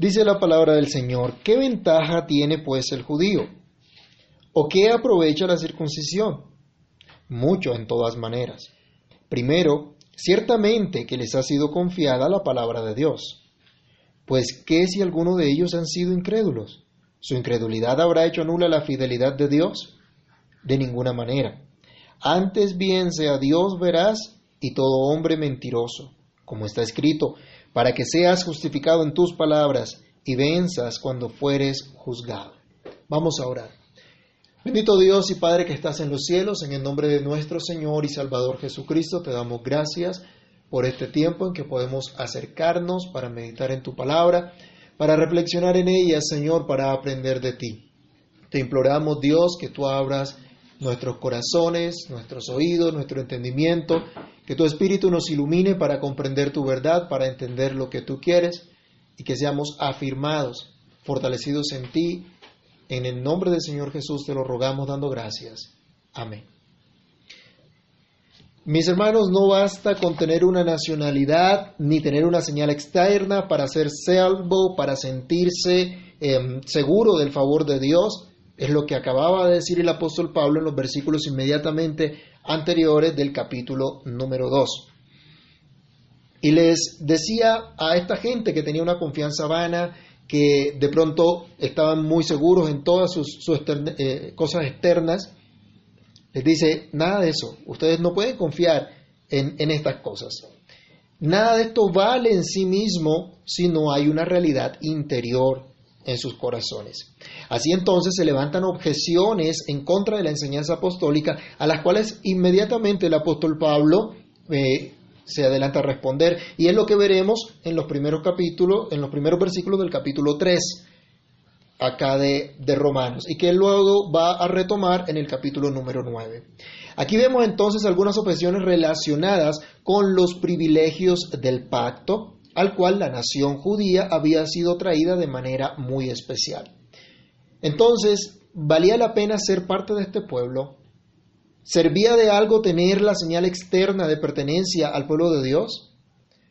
Dice la palabra del Señor, ¿qué ventaja tiene pues el judío? ¿O qué aprovecha la circuncisión? Mucho en todas maneras. Primero, ciertamente que les ha sido confiada la palabra de Dios. Pues, ¿qué si alguno de ellos han sido incrédulos? ¿Su incredulidad habrá hecho nula la fidelidad de Dios? De ninguna manera. Antes bien sea Dios veraz y todo hombre mentiroso, como está escrito, para que seas justificado en tus palabras y venzas cuando fueres juzgado. Vamos a orar. Bendito Dios y Padre que estás en los cielos, en el nombre de nuestro Señor y Salvador Jesucristo, te damos gracias por este tiempo en que podemos acercarnos para meditar en tu palabra, para reflexionar en ella, Señor, para aprender de ti. Te imploramos, Dios, que tú abras nuestros corazones, nuestros oídos, nuestro entendimiento, que tu Espíritu nos ilumine para comprender tu verdad, para entender lo que tú quieres y que seamos afirmados, fortalecidos en ti. En el nombre del Señor Jesús te lo rogamos dando gracias. Amén. Mis hermanos, no basta con tener una nacionalidad ni tener una señal externa para ser salvo, para sentirse eh, seguro del favor de Dios. Es lo que acababa de decir el apóstol Pablo en los versículos inmediatamente anteriores del capítulo número 2. Y les decía a esta gente que tenía una confianza vana, que de pronto estaban muy seguros en todas sus, eh, cosas externas, les dice, nada de eso, ustedes no pueden confiar en, en estas cosas. Nada de esto vale en sí mismo si no hay una realidad interior en sus corazones. Así entonces se levantan objeciones en contra de la enseñanza apostólica, a las cuales inmediatamente el apóstol Pablo eh, se adelanta a responder, y es lo que veremos en los primeros capítulos, en los primeros versículos del capítulo 3, acá de, de Romanos, y que luego va a retomar en el capítulo número 9. Aquí vemos entonces algunas objeciones relacionadas con los privilegios del pacto, al cual la nación judía había sido traída de manera muy especial. Entonces, ¿valía la pena ser parte de este pueblo? ¿Servía de algo tener la señal externa de pertenencia al pueblo de Dios?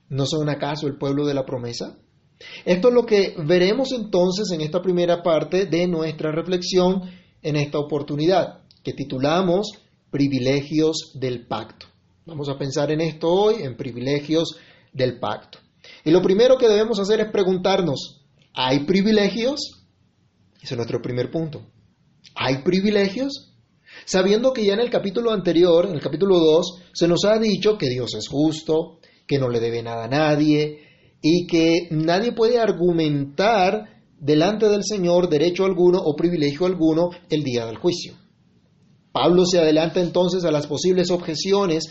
¿No son acaso el pueblo de la promesa? Esto es lo que veremos entonces en esta primera parte de nuestra reflexión en esta oportunidad, que titulamos Privilegios del Pacto. Vamos a pensar en esto hoy, en privilegios del pacto. Y lo primero que debemos hacer es preguntarnos, ¿hay privilegios? Ese es nuestro primer punto. ¿Hay privilegios? Sabiendo que ya en el capítulo anterior, en el capítulo 2, se nos ha dicho que Dios es justo, que no le debe nada a nadie y que nadie puede argumentar delante del Señor derecho alguno o privilegio alguno el día del juicio. Pablo se adelanta entonces a las posibles objeciones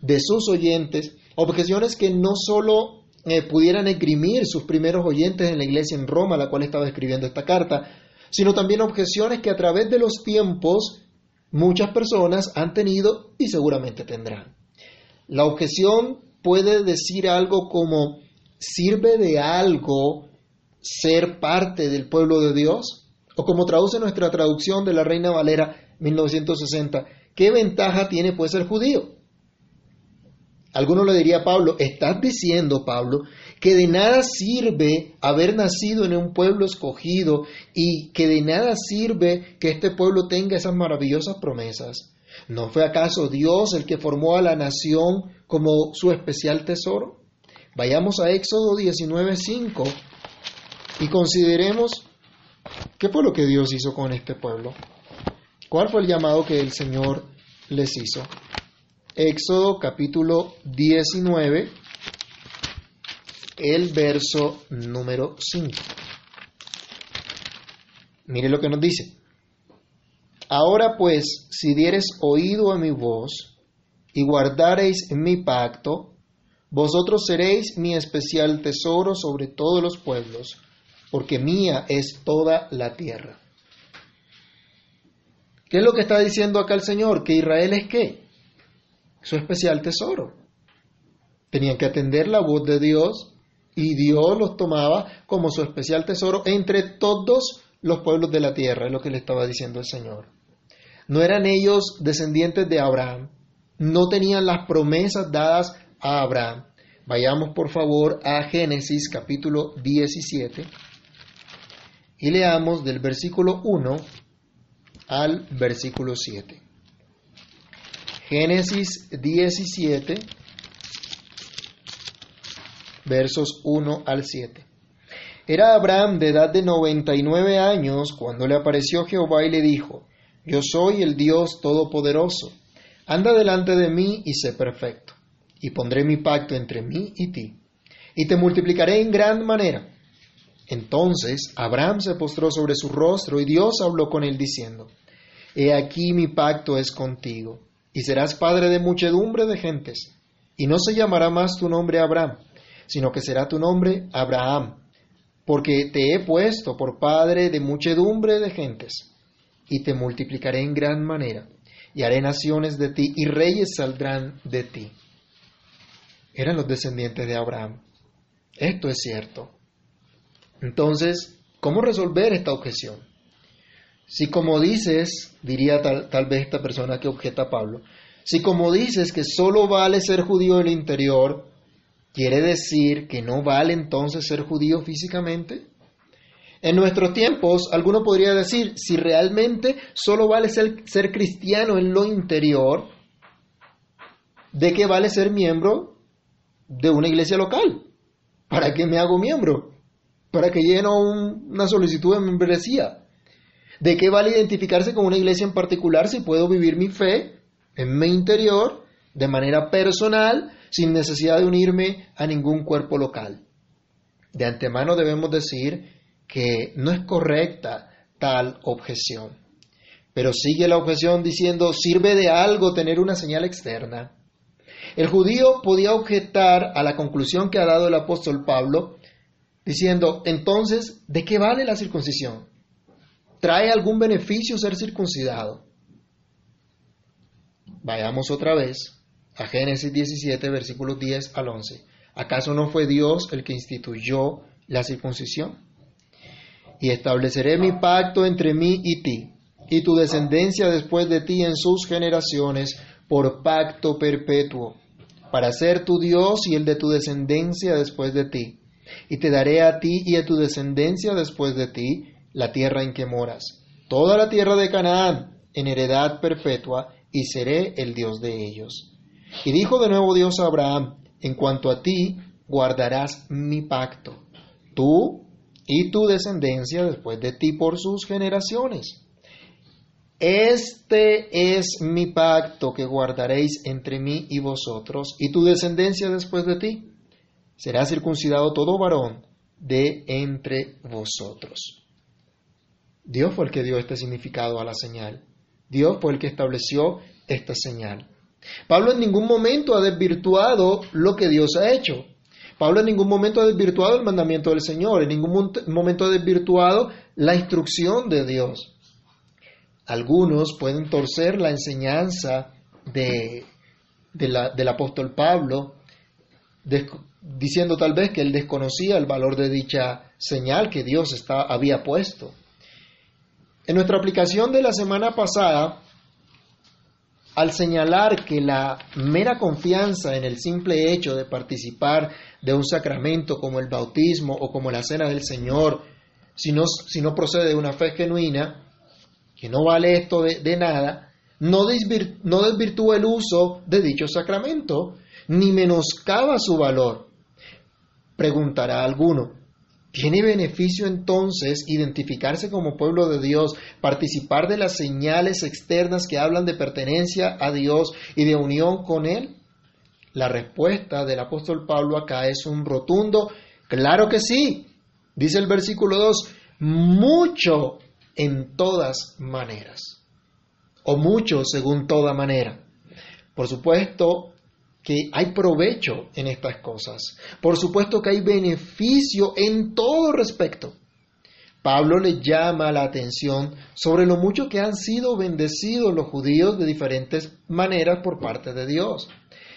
de sus oyentes, objeciones que no solo eh, pudieran esgrimir sus primeros oyentes en la iglesia en Roma, la cual estaba escribiendo esta carta, sino también objeciones que a través de los tiempos muchas personas han tenido y seguramente tendrán. La objeción puede decir algo como, ¿sirve de algo ser parte del pueblo de Dios? O como traduce nuestra traducción de la Reina Valera 1960, ¿qué ventaja tiene pues el judío? Alguno le diría Pablo, estás diciendo, Pablo, que de nada sirve haber nacido en un pueblo escogido y que de nada sirve que este pueblo tenga esas maravillosas promesas. ¿No fue acaso Dios el que formó a la nación como su especial tesoro? Vayamos a Éxodo 19:5 y consideremos qué fue lo que Dios hizo con este pueblo. ¿Cuál fue el llamado que el Señor les hizo? Éxodo capítulo 19, el verso número 5. Mire lo que nos dice. Ahora pues, si dieres oído a mi voz y guardareis mi pacto, vosotros seréis mi especial tesoro sobre todos los pueblos, porque mía es toda la tierra. ¿Qué es lo que está diciendo acá el Señor? ¿Que Israel es qué? Su especial tesoro. Tenían que atender la voz de Dios y Dios los tomaba como su especial tesoro entre todos los pueblos de la tierra, es lo que le estaba diciendo el Señor. No eran ellos descendientes de Abraham, no tenían las promesas dadas a Abraham, Vayamos por favor a Génesis capítulo 17 y leamos del versículo 1 al versículo 7. Génesis 17, versos 1 al 7. Era Abraham de edad de 99 años cuando le apareció Jehová y le dijo, Yo soy el Dios Todopoderoso, anda delante de mí y sé perfecto, y pondré mi pacto entre mí y ti, y te multiplicaré en gran manera. Entonces Abraham se postró sobre su rostro y Dios habló con él diciendo, He aquí mi pacto es contigo, y serás padre de muchedumbre de gentes, y no se llamará más tu nombre Abraham, sino que será tu nombre Abraham porque te he puesto por padre de muchedumbre de gentes, y te multiplicaré en gran manera, y haré naciones de ti, y reyes saldrán de ti. Eran los descendientes de Abraham. Esto es cierto. Entonces, ¿cómo resolver esta objeción? Si como dices, diría tal, tal vez esta persona que objeta a Pablo, si como dices que solo vale ser judío el interior, ¿Quiere decir que no vale entonces ser judío físicamente? En nuestros tiempos, alguno podría decir, si realmente solo vale ser, cristiano en lo interior, ¿de qué vale ser miembro de una iglesia local? ¿Para qué me hago miembro? ¿Para qué lleno una solicitud de membresía? ¿De qué vale identificarse con una iglesia en particular si puedo vivir mi fe en mi interior de manera personal sin necesidad de unirme a ningún cuerpo local. De antemano debemos decir que no es correcta tal objeción. Pero sigue la objeción diciendo, ¿sirve de algo tener una señal externa? El judío podía objetar a la conclusión que ha dado el apóstol Pablo, diciendo, entonces, ¿de qué vale la circuncisión? ¿Trae algún beneficio ser circuncidado? Vayamos otra vez a Génesis 17, versículos 10 al 11. ¿Acaso no fue Dios el que instituyó la circuncisión? Y estableceré mi pacto entre mí y ti, y tu descendencia después de ti en sus generaciones, por pacto perpetuo, para ser tu Dios y el de tu descendencia después de ti. Y te daré a ti y a tu descendencia después de ti la tierra en que moras, toda la tierra de Canaán, en heredad perpetua, y seré el Dios de ellos y dijo de nuevo Dios a Abraham, en cuanto a ti, guardarás mi pacto, tú y tu descendencia después de ti por sus generaciones. Este es mi pacto que guardaréis entre mí y vosotros y tu descendencia después de ti. Será circuncidado todo varón de entre vosotros. Dios fue el que dio este significado a la señal. Dios fue el que estableció esta señal. Pablo en ningún momento ha desvirtuado lo que Dios ha hecho. Pablo en ningún momento ha desvirtuado el mandamiento del Señor, en ningún momento ha desvirtuado la instrucción de Dios. Algunos pueden torcer la enseñanza de, del apóstol Pablo, diciendo tal vez que él desconocía el valor de dicha señal que Dios había puesto. En nuestra aplicación de la semana pasada, al señalar que la mera confianza en el simple hecho de participar de un sacramento como el bautismo o como la cena del Señor, si no, si no procede de una fe genuina, que no vale esto de, nada, no, no desvirtúa el uso de dicho sacramento, ni menoscaba su valor. Preguntará alguno, ¿Tiene beneficio entonces identificarse como pueblo de Dios, participar de las señales externas que hablan de pertenencia a Dios y de unión con Él? La respuesta del apóstol Pablo acá es un rotundo, claro que sí, dice el versículo 2, mucho en todas maneras, o mucho según toda manera. Por supuesto, que hay provecho en estas cosas. Por supuesto que hay beneficio en todo respecto. Pablo le llama la atención sobre lo mucho que han sido bendecidos los judíos de diferentes maneras por parte de Dios.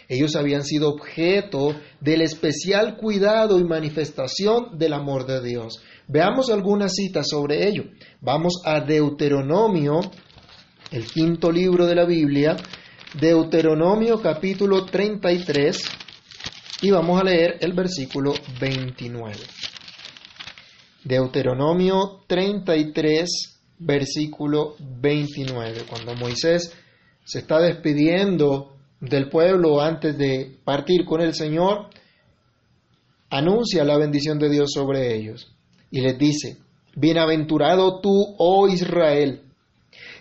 Ellos habían sido objeto del especial cuidado y manifestación del amor de Dios. Veamos algunas citas sobre ello. Vamos a Deuteronomio, el quinto libro de la Biblia, Deuteronomio capítulo 33 Y vamos a leer el versículo 29. Deuteronomio 33, versículo 29. Cuando Moisés se está despidiendo del pueblo antes de partir con el Señor, anuncia la bendición de Dios sobre ellos y les dice, Bienaventurado tú, oh Israel,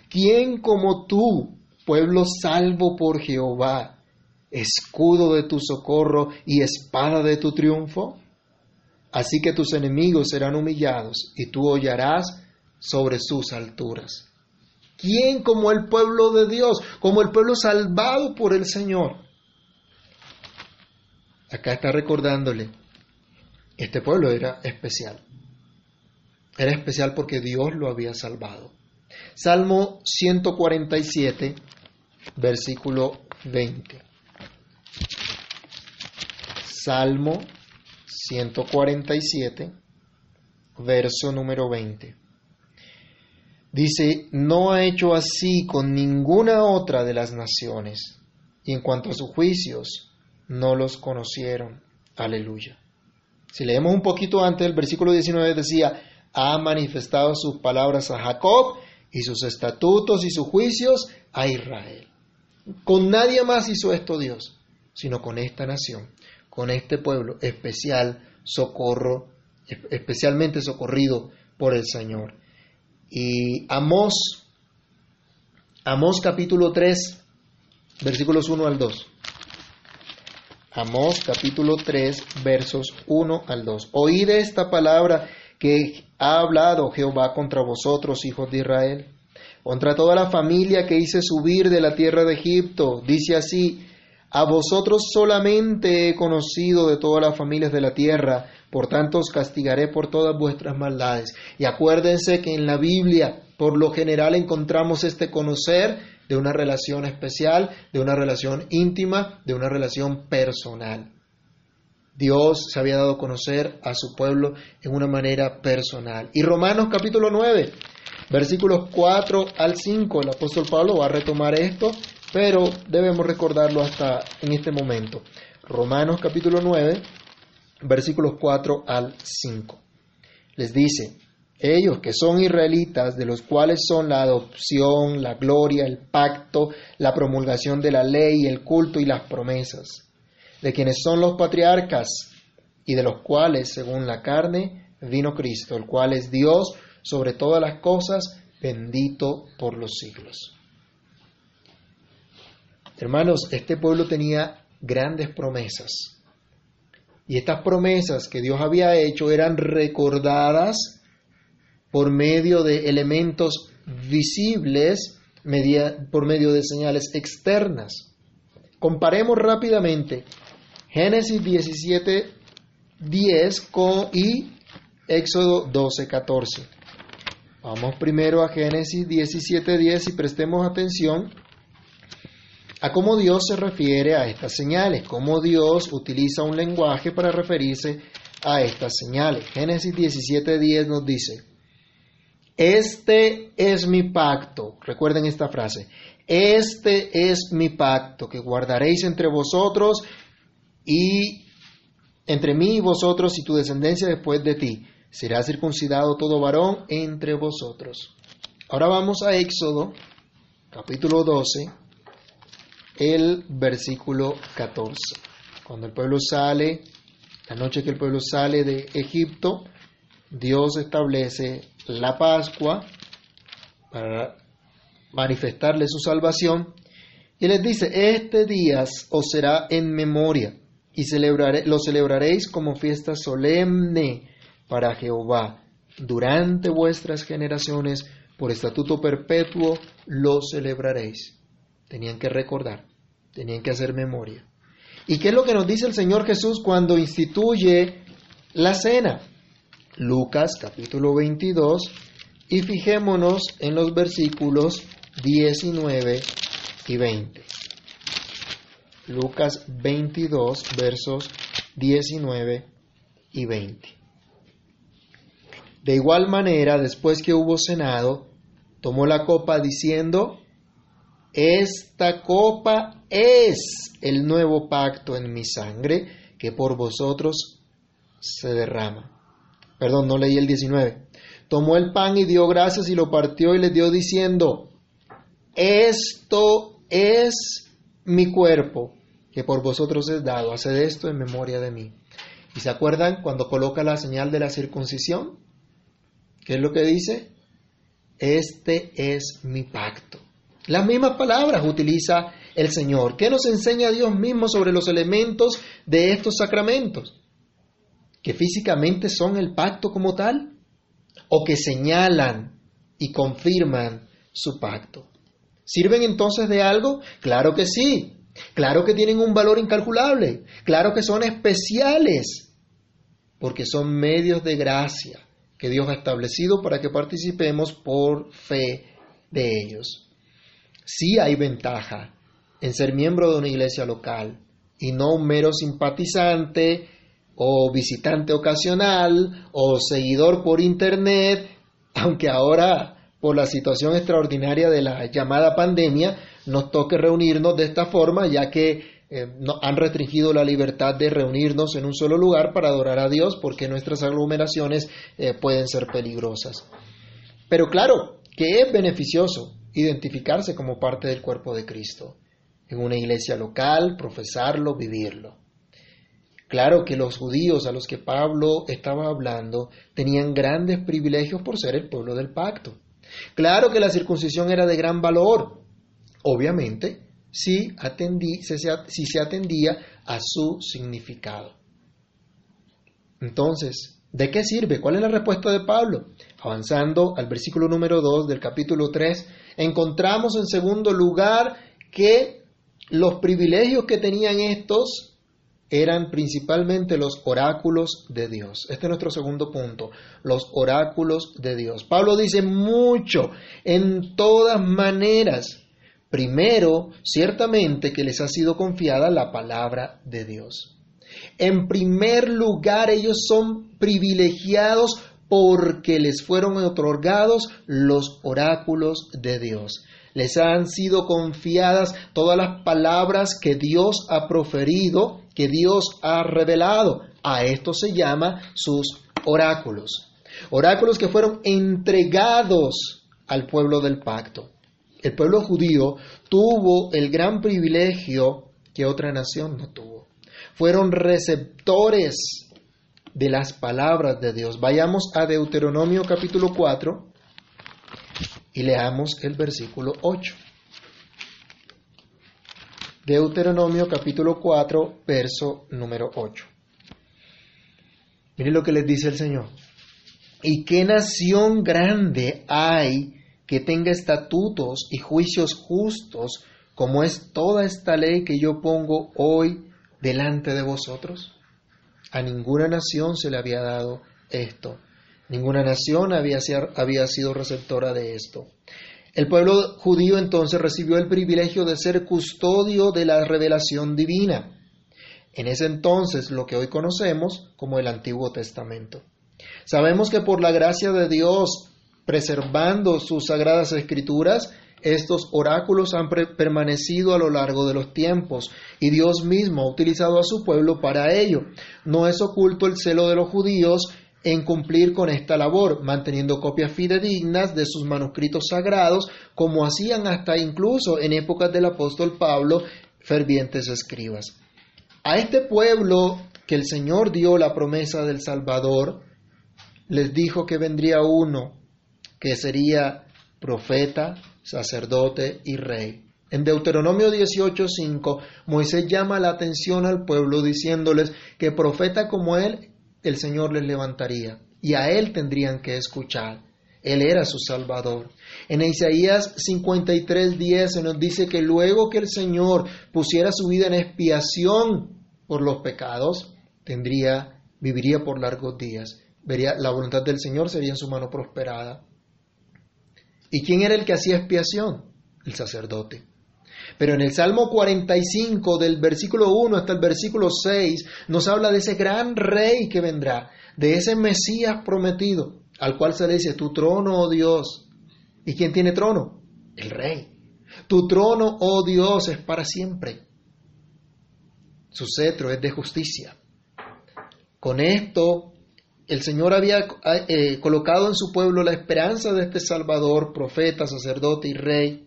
¿quién como tú, pueblo salvo por Jehová, escudo de tu socorro y espada de tu triunfo? Así que tus enemigos serán humillados y tú hollarás sobre sus alturas. ¿Quién como el pueblo de Dios, como el pueblo salvado por el Señor? Acá está recordándole, este pueblo era especial. Era especial porque Dios lo había salvado. Salmo 147, versículo 20. Salmo 147, verso número 20. Dice, no ha hecho así con ninguna otra de las naciones, y en cuanto a sus juicios, no los conocieron. Aleluya. Si leemos un poquito antes, el versículo 19 decía, ha manifestado sus palabras a Jacob y sus estatutos y sus juicios a Israel. Con nadie más hizo esto Dios, sino con esta nación, con este pueblo especial, socorro, especialmente socorrido por el Señor. Y Amós, Amós capítulo 3, versículos 1 al 2. Amós capítulo 3, versos 1 al 2. Oíd esta palabra que ha hablado Jehová contra vosotros, hijos de Israel, contra toda la familia que hice subir de la tierra de Egipto. Dice así, a vosotros solamente he conocido de todas las familias de la tierra, por tanto os castigaré por todas vuestras maldades. Y acuérdense que en la Biblia, por lo general, encontramos este conocer de una relación especial, de una relación íntima, de una relación personal. Dios se había dado a conocer a su pueblo en una manera personal. Y Romanos capítulo 9, versículos 4 al 5, el apóstol Pablo va a retomar esto, pero debemos recordarlo hasta en este momento. Romanos capítulo 9, versículos 4 al 5. Les dice, ellos que son israelitas, de los cuales son la adopción, la gloria, el pacto, la promulgación de la ley, el culto y las promesas de quienes son los patriarcas y de los cuales, según la carne, vino Cristo, el cual es Dios sobre todas las cosas, bendito por los siglos. Hermanos, este pueblo tenía grandes promesas. Y estas promesas que Dios había hecho eran recordadas por medio de elementos visibles, por medio de señales externas. Comparemos rápidamente Génesis 17, 10 con, y Éxodo 12, 14. Vamos primero a Génesis 17, 10 y prestemos atención a cómo Dios se refiere a estas señales, cómo Dios utiliza un lenguaje para referirse a estas señales. Génesis 17, 10 nos dice, este es mi pacto, recuerden esta frase, este es mi pacto que guardaréis entre vosotros y entre mí y vosotros y tu descendencia después de ti, será circuncidado todo varón entre vosotros. Ahora vamos a Éxodo, capítulo 12, el versículo 14. Cuando el pueblo sale, la noche que el pueblo sale de Egipto, Dios establece la Pascua para manifestarle su salvación y les dice, este día os será en memoria y lo celebraréis como fiesta solemne para Jehová. Durante vuestras generaciones, por estatuto perpetuo, lo celebraréis. Tenían que recordar, tenían que hacer memoria. ¿Y qué es lo que nos dice el Señor Jesús cuando instituye la cena? Lucas capítulo 22 y fijémonos en los versículos 19 y 20. Lucas 22, versos 19 y 20. De igual manera, después que hubo cenado, tomó la copa diciendo, esta copa es el nuevo pacto en mi sangre, que por vosotros se derrama. Perdón, no leí el 19. Tomó el pan y dio gracias y lo partió y le dio diciendo, esto es mi cuerpo que por vosotros es dado, haced esto en memoria de mí. ¿Y se acuerdan cuando coloca la señal de la circuncisión? ¿Qué es lo que dice? Este es mi pacto. Las mismas palabras utiliza el Señor. ¿Qué nos enseña Dios mismo sobre los elementos de estos sacramentos? Que físicamente son el pacto como tal o que señalan y confirman su pacto. ¿Sirven entonces de algo? Claro que sí. Claro que tienen un valor incalculable. Claro que son especiales. Porque son medios de gracia que Dios ha establecido para que participemos por fe de ellos. Sí hay ventaja en ser miembro de una iglesia local y no un mero simpatizante o visitante ocasional o seguidor por internet, aunque ahora por la situación extraordinaria de la llamada pandemia nos toque reunirnos de esta forma, ya que eh, han restringido la libertad de reunirnos en un solo lugar para adorar a Dios, porque nuestras aglomeraciones eh, pueden ser peligrosas. Pero claro, que es beneficioso identificarse como parte del cuerpo de Cristo, en una iglesia local, profesarlo, vivirlo. Claro que los judíos a los que Pablo estaba hablando tenían grandes privilegios por ser el pueblo del pacto. Claro que la circuncisión era de gran valor, obviamente, si, atendí, si se atendía a su significado. Entonces, ¿de qué sirve? ¿Cuál es la respuesta de Pablo? Avanzando al versículo número 2 del capítulo 3, encontramos en segundo lugar que los privilegios que tenían estos eran principalmente los oráculos de Dios. Este es nuestro segundo punto, los oráculos de Dios. Pablo dice mucho, en todas maneras. Primero, ciertamente que les ha sido confiada la palabra de Dios. En primer lugar, ellos son privilegiados porque les fueron otorgados los oráculos de Dios les han sido confiadas todas las palabras que Dios ha proferido, que Dios ha revelado. A esto se llama sus oráculos. Oráculos que fueron entregados al pueblo del pacto. El pueblo judío tuvo el gran privilegio que otra nación no tuvo. Fueron receptores de las palabras de Dios. Vayamos a Deuteronomio capítulo 4 y leamos el versículo 8. Deuteronomio capítulo 4, verso número 8. Miren lo que les dice el Señor. ¿Y qué nación grande hay que tenga estatutos y juicios justos como es toda esta ley que yo pongo hoy delante de vosotros? A ninguna nación se le había dado esto. Ninguna nación había, sido receptora de esto. El pueblo judío entonces recibió el privilegio de ser custodio de la revelación divina. En ese entonces lo que hoy conocemos como el Antiguo Testamento. Sabemos que por la gracia de Dios, preservando sus sagradas escrituras, estos oráculos han permanecido a lo largo de los tiempos y Dios mismo ha utilizado a su pueblo para ello. No es oculto el celo de los judíos en cumplir con esta labor, manteniendo copias fidedignas de sus manuscritos sagrados, como hacían hasta incluso en épocas del apóstol Pablo fervientes escribas. A este pueblo que el Señor dio la promesa del Salvador, les dijo que vendría uno que sería profeta, sacerdote y rey. En Deuteronomio 18:5, Moisés llama la atención al pueblo diciéndoles que profeta como él el Señor les levantaría y a Él tendrían que escuchar. Él era su Salvador. En Isaías 53:10 se nos dice que luego que el Señor pusiera su vida en expiación por los pecados, tendría, viviría por largos días. Vería, la voluntad del Señor sería en su mano prosperada. ¿Y quién era el que hacía expiación? El sacerdote. Pero en el Salmo 45, del versículo 1 hasta el versículo 6, nos habla de ese gran rey que vendrá, de ese Mesías prometido, al cual se le dice, tu trono, oh Dios. ¿Y quién tiene trono? El rey. Tu trono, oh Dios, es para siempre. Su cetro es de justicia. Con esto, el Señor había eh, colocado en su pueblo la esperanza de este Salvador, profeta, sacerdote y rey,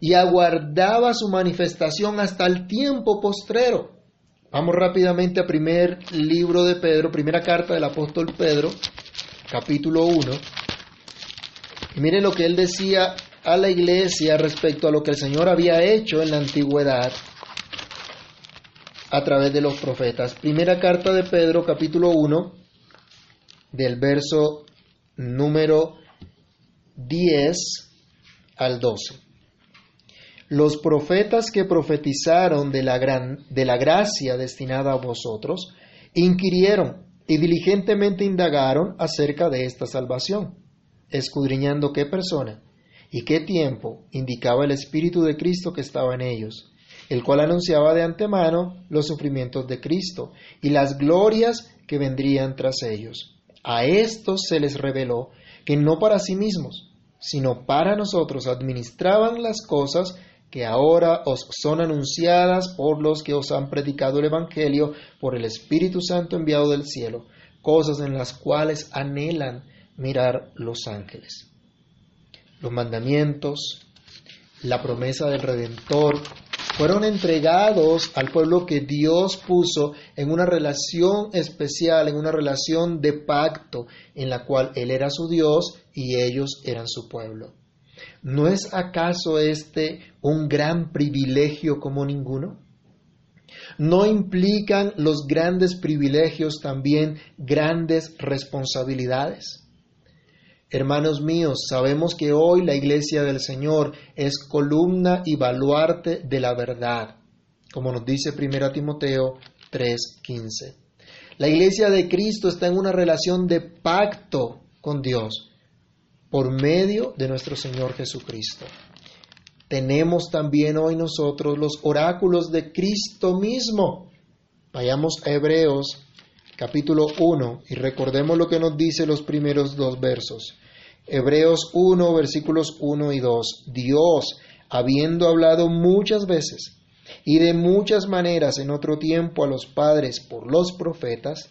y aguardaba su manifestación hasta el tiempo postrero. Vamos rápidamente a primer libro de Pedro, primera carta del apóstol Pedro, capítulo 1. Y miren lo que él decía a la iglesia respecto a lo que el Señor había hecho en la antigüedad a través de los profetas. Primera carta de Pedro, capítulo 1, del verso número 10 al 12. Los profetas que profetizaron de la, gran, de la gracia destinada a vosotros, inquirieron y diligentemente indagaron acerca de esta salvación, escudriñando qué persona y qué tiempo indicaba el Espíritu de Cristo que estaba en ellos, el cual anunciaba de antemano los sufrimientos de Cristo y las glorias que vendrían tras ellos. A estos se les reveló que no para sí mismos, sino para nosotros administraban las cosas que ahora os son anunciadas por los que os han predicado el Evangelio por el Espíritu Santo enviado del cielo, cosas en las cuales anhelan mirar los ángeles. Los mandamientos, la promesa del Redentor, fueron entregados al pueblo que Dios puso en una relación especial, en una relación de pacto, en la cual Él era su Dios y ellos eran su pueblo. ¿No es acaso este un gran privilegio como ninguno? ¿No implican los grandes privilegios también grandes responsabilidades? Hermanos míos, sabemos que hoy la iglesia del Señor es columna y baluarte de la verdad, como nos dice 1 Timoteo 3:15. La iglesia de Cristo está en una relación de pacto con Dios por medio de nuestro Señor Jesucristo. Tenemos también hoy nosotros los oráculos de Cristo mismo. Vayamos a Hebreos capítulo 1 y recordemos lo que nos dice los primeros dos versos. Hebreos 1 versículos 1 y 2. Dios, habiendo hablado muchas veces y de muchas maneras en otro tiempo a los padres por los profetas,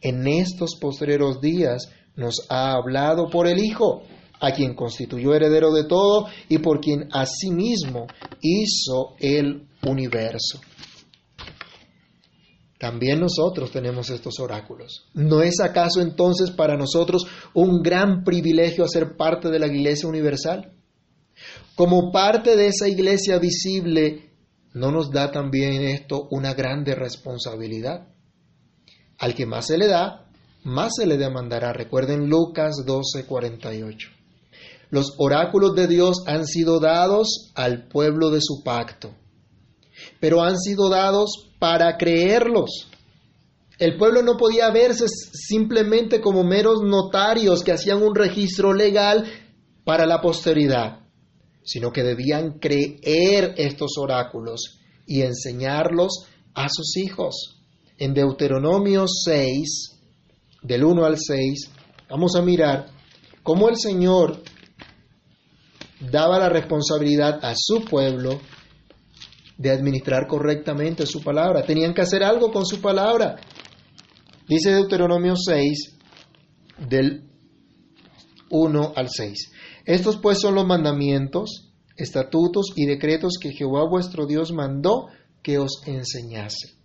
en estos postreros días nos ha hablado por el Hijo a quien constituyó heredero de todo y por quien asimismo hizo el universo. También nosotros tenemos estos oráculos. ¿No es acaso entonces para nosotros un gran privilegio hacer parte de la Iglesia Universal? Como parte de esa iglesia visible, ¿no nos da también esto una grande responsabilidad? Al que más se le da, más se le demandará. Recuerden Lucas 12, 48. Los oráculos de Dios han sido dados al pueblo de su pacto, pero han sido dados para creerlos. El pueblo no podía verse simplemente como meros notarios que hacían un registro legal para la posteridad, sino que debían creer estos oráculos y enseñarlos a sus hijos. En Deuteronomio 6, del 1 al 6, vamos a mirar cómo el Señor daba la responsabilidad a su pueblo de administrar correctamente su palabra. Tenían que hacer algo con su palabra. Dice Deuteronomio 6, del 1 al 6. Estos pues son los mandamientos, estatutos y decretos que Jehová vuestro Dios mandó que os enseñase,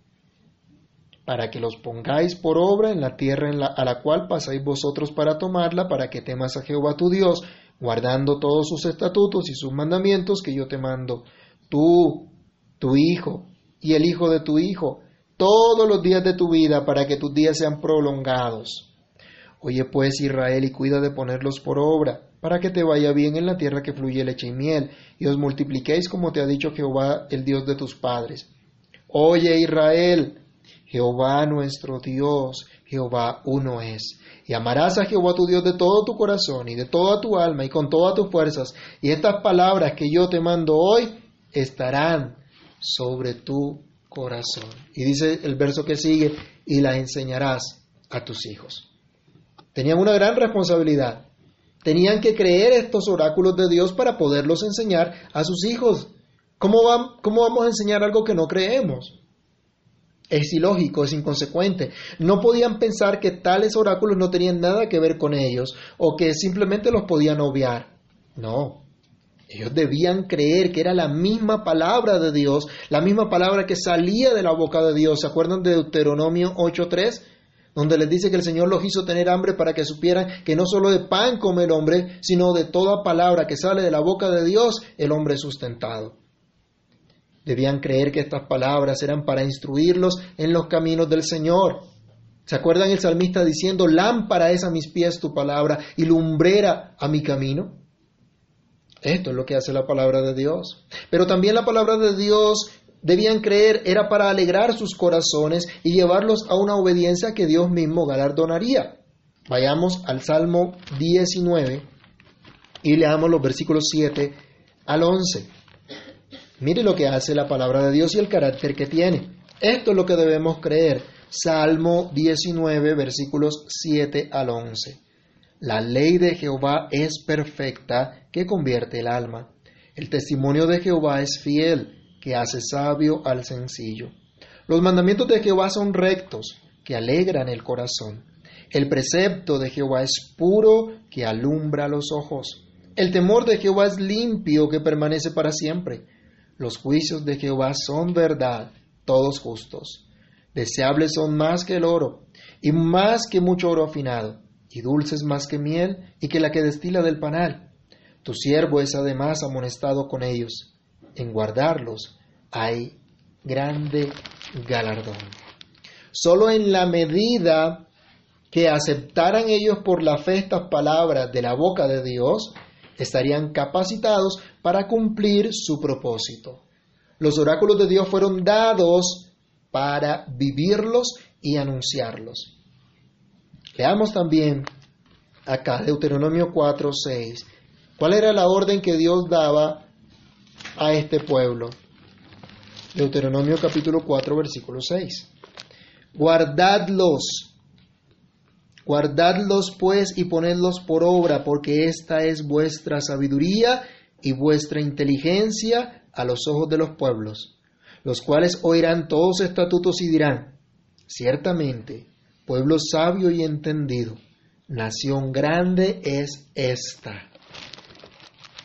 para que los pongáis por obra en la tierra a la cual pasáis vosotros para tomarla, para que temas a Jehová tu Dios, guardando todos sus estatutos y sus mandamientos que yo te mando, tú, tu hijo y el hijo de tu hijo, todos los días de tu vida, para que tus días sean prolongados. Oye pues Israel y cuida de ponerlos por obra, para que te vaya bien en la tierra que fluye leche y miel, y os multipliquéis como te ha dicho Jehová, el Dios de tus padres. Oye Israel, Jehová nuestro Dios, Jehová uno es. Y amarás a Jehová tu Dios de todo tu corazón y de toda tu alma y con todas tus fuerzas. Y estas palabras que yo te mando hoy estarán sobre tu corazón. Y dice el verso que sigue, y las enseñarás a tus hijos. Tenían una gran responsabilidad. Tenían que creer estos oráculos de Dios para poderlos enseñar a sus hijos. ¿Cómo, ¿Cómo vamos a enseñar algo que no creemos? Es ilógico, es inconsecuente. No podían pensar que tales oráculos no tenían nada que ver con ellos o que simplemente los podían obviar. No, ellos debían creer que era la misma palabra de Dios, la misma palabra que salía de la boca de Dios. ¿Se acuerdan de Deuteronomio 8.3? Donde les dice que el Señor los hizo tener hambre para que supieran que no solo de pan come el hombre, sino de toda palabra que sale de la boca de Dios, el hombre es sustentado. Debían creer que estas palabras eran para instruirlos en los caminos del Señor. ¿Se acuerdan el salmista diciendo, lámpara es a mis pies tu palabra y lumbrera a mi camino? Esto es lo que hace la palabra de Dios. Pero también la palabra de Dios debían creer era para alegrar sus corazones y llevarlos a una obediencia que Dios mismo galardonaría. Vayamos al Salmo 19 y leamos los versículos 7 al 11. Mire lo que hace la palabra de Dios y el carácter que tiene. Esto es lo que debemos creer. Salmo 19, versículos 7 al 11. La ley de Jehová es perfecta, que convierte el alma. El testimonio de Jehová es fiel, que hace sabio al sencillo. Los mandamientos de Jehová son rectos, que alegran el corazón. El precepto de Jehová es puro, que alumbra los ojos. El temor de Jehová es limpio, que permanece para siempre. Los juicios de Jehová son verdad, todos justos. Deseables son más que el oro, y más que mucho oro afinado y dulces más que miel y que la que destila del panal. Tu siervo es además amonestado con ellos. En guardarlos hay grande galardón. Solo en la medida que aceptaran ellos por la fe estas palabras de la boca de Dios, estarían capacitados para cumplir su propósito. Los oráculos de Dios fueron dados para vivirlos y anunciarlos. Leamos también acá Deuteronomio 4, 6. ¿Cuál era la orden que Dios daba a este pueblo? Deuteronomio capítulo 4, versículo 6. Guardadlos, guardadlos pues y ponedlos por obra, porque esta es vuestra sabiduría y vuestra inteligencia a los ojos de los pueblos, los cuales oirán todos estatutos y dirán, ciertamente, pueblo sabio y entendido, nación grande es esta.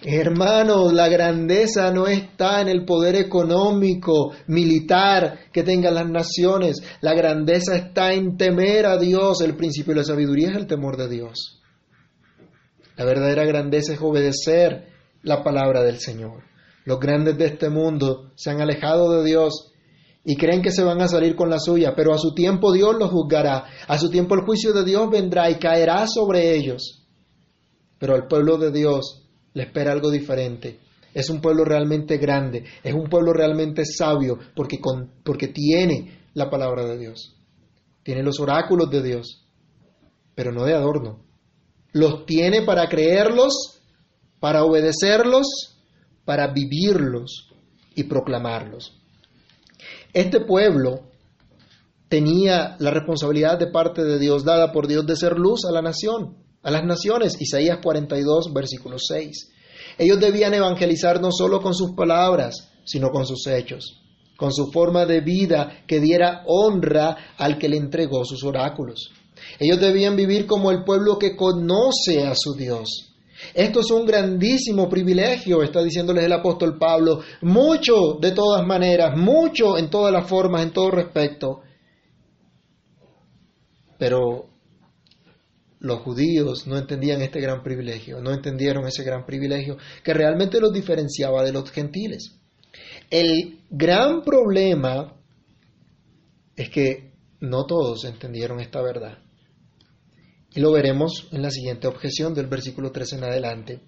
Hermanos, la grandeza no está en el poder económico, militar que tengan las naciones. La grandeza está en temer a Dios. El principio de la sabiduría es el temor de Dios. La verdadera grandeza es obedecer la palabra del Señor. Los grandes de este mundo se han alejado de Dios y creen que se van a salir con la suya, pero a su tiempo Dios los juzgará, a su tiempo el juicio de Dios vendrá y caerá sobre ellos. Pero al pueblo de Dios le espera algo diferente. Es un pueblo realmente grande, es un pueblo realmente sabio porque, tiene la palabra de Dios, tiene los oráculos de Dios, pero no de adorno. Los tiene para creerlos, para obedecerlos, para vivirlos y proclamarlos. Este pueblo tenía la responsabilidad de parte de Dios dada por Dios de ser luz a la nación, a las naciones. Isaías 42, versículo 6. Ellos debían evangelizar no solo con sus palabras, sino con sus hechos, con su forma de vida que diera honra al que le entregó sus oráculos. Ellos debían vivir como el pueblo que conoce a su Dios, esto es un grandísimo privilegio, está diciéndoles el apóstol Pablo, mucho de todas maneras, mucho en todas las formas, en todo respecto. Pero los judíos no entendían este gran privilegio, no entendieron ese gran privilegio que realmente los diferenciaba de los gentiles. El gran problema es que no todos entendieron esta verdad. Y lo veremos en la siguiente objeción del versículo 13 en adelante.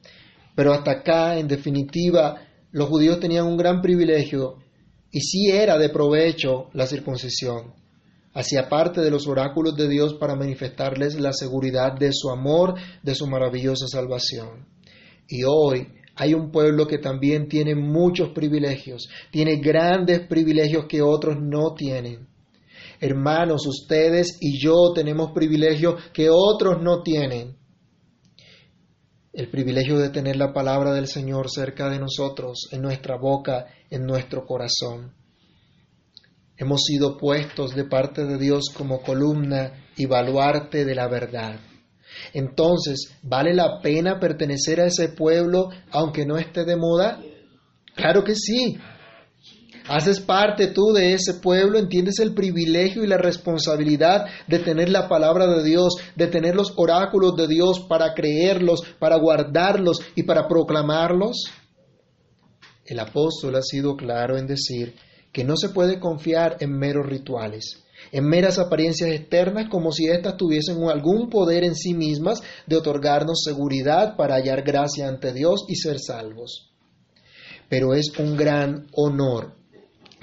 Pero hasta acá, en definitiva, los judíos tenían un gran privilegio y sí era de provecho la circuncisión. Hacía parte de los oráculos de Dios para manifestarles la seguridad de su amor, de su maravillosa salvación. Y hoy hay un pueblo que también tiene muchos privilegios, tiene grandes privilegios que otros no tienen. Hermanos, ustedes y yo tenemos privilegios que otros no tienen. El privilegio de tener la palabra del Señor cerca de nosotros, en nuestra boca, en nuestro corazón. Hemos sido puestos de parte de Dios como columna y baluarte de la verdad. Entonces, ¿vale la pena pertenecer a ese pueblo aunque no esté de moda? Claro que sí. Haces parte tú de ese pueblo, entiendes el privilegio y la responsabilidad de tener la palabra de Dios, de tener los oráculos de Dios para creerlos, para guardarlos y para proclamarlos. El apóstol ha sido claro en decir que no se puede confiar en meros rituales, en meras apariencias externas como si éstas tuviesen algún poder en sí mismas de otorgarnos seguridad para hallar gracia ante Dios y ser salvos. Pero es un gran honor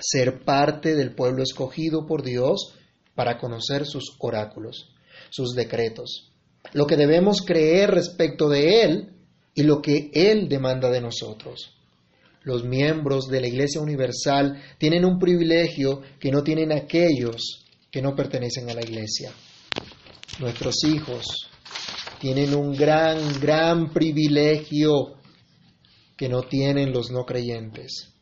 ser parte del pueblo escogido por Dios para conocer sus oráculos, sus decretos, lo que debemos creer respecto de Él y lo que Él demanda de nosotros. Los miembros de la Iglesia Universal tienen un privilegio que no tienen aquellos que no pertenecen a la Iglesia. Nuestros hijos tienen un gran, gran privilegio que no tienen los no creyentes.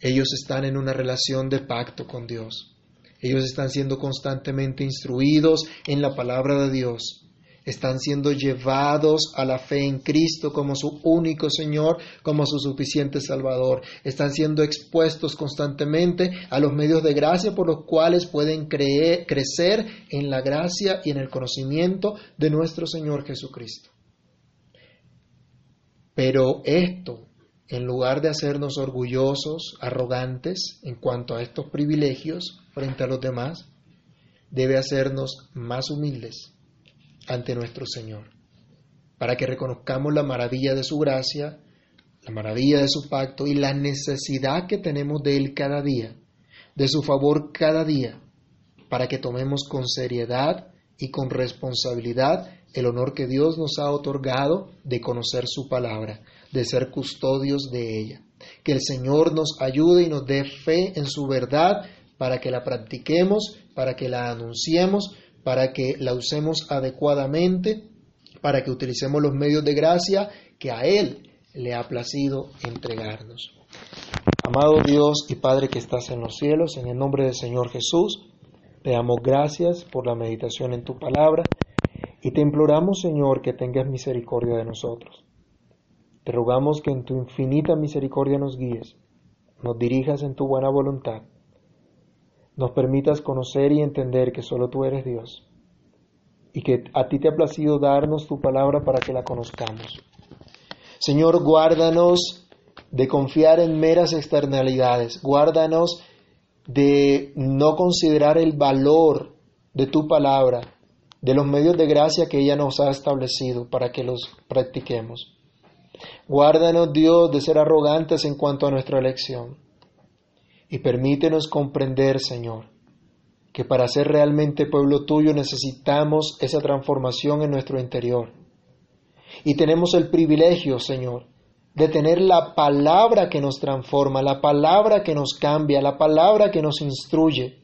Ellos están en una relación de pacto con Dios. Ellos están siendo constantemente instruidos en la palabra de Dios. Están siendo llevados a la fe en Cristo como su único Señor, como su suficiente Salvador. Están siendo expuestos constantemente a los medios de gracia por los cuales pueden creer, crecer en la gracia y en el conocimiento de nuestro Señor Jesucristo. Pero esto en lugar de hacernos orgullosos, arrogantes en cuanto a estos privilegios frente a los demás, debe hacernos más humildes ante nuestro Señor, para que reconozcamos la maravilla de su gracia, la maravilla de su pacto y la necesidad que tenemos de Él cada día, de su favor cada día, para que tomemos con seriedad y con responsabilidad el honor que Dios nos ha otorgado de conocer su palabra de ser custodios de ella. Que el Señor nos ayude y nos dé fe en su verdad para que la practiquemos, para que la anunciemos, para que la usemos adecuadamente, para que utilicemos los medios de gracia que a Él le ha placido entregarnos. Amado Dios y Padre que estás en los cielos, en el nombre del Señor Jesús, te damos gracias por la meditación en tu palabra y te imploramos, Señor, que tengas misericordia de nosotros. Te rogamos que en tu infinita misericordia nos guíes, nos dirijas en tu buena voluntad, nos permitas conocer y entender que solo tú eres Dios y que a ti te ha placido darnos tu palabra para que la conozcamos. Señor, guárdanos de confiar en meras externalidades, guárdanos de no considerar el valor de tu palabra, de los medios de gracia que ella nos ha establecido para que los practiquemos. Guárdanos, Dios, de ser arrogantes en cuanto a nuestra elección. Y permítenos comprender, Señor, que para ser realmente pueblo tuyo necesitamos esa transformación en nuestro interior. Y tenemos el privilegio, Señor, de tener la palabra que nos transforma, la palabra que nos cambia, la palabra que nos instruye.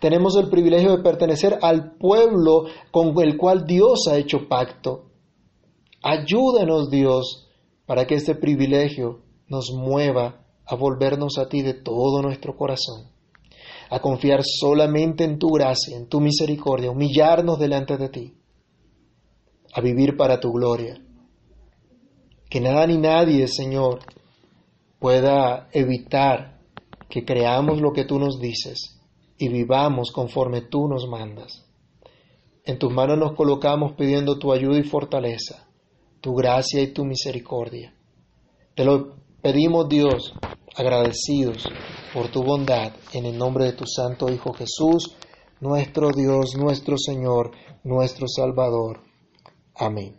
Tenemos el privilegio de pertenecer al pueblo con el cual Dios ha hecho pacto. Ayúdanos, Dios, para que este privilegio nos mueva a volvernos a ti de todo nuestro corazón, a confiar solamente en tu gracia, en tu misericordia, humillarnos delante de ti, a vivir para tu gloria. Que nada ni nadie, Señor, pueda evitar que creamos lo que tú nos dices y vivamos conforme tú nos mandas. En tus manos nos colocamos pidiendo tu ayuda y fortaleza tu gracia y tu misericordia. Te lo pedimos Dios, agradecidos por tu bondad, en el nombre de tu Santo Hijo Jesús, nuestro Dios, nuestro Señor, nuestro Salvador. Amén.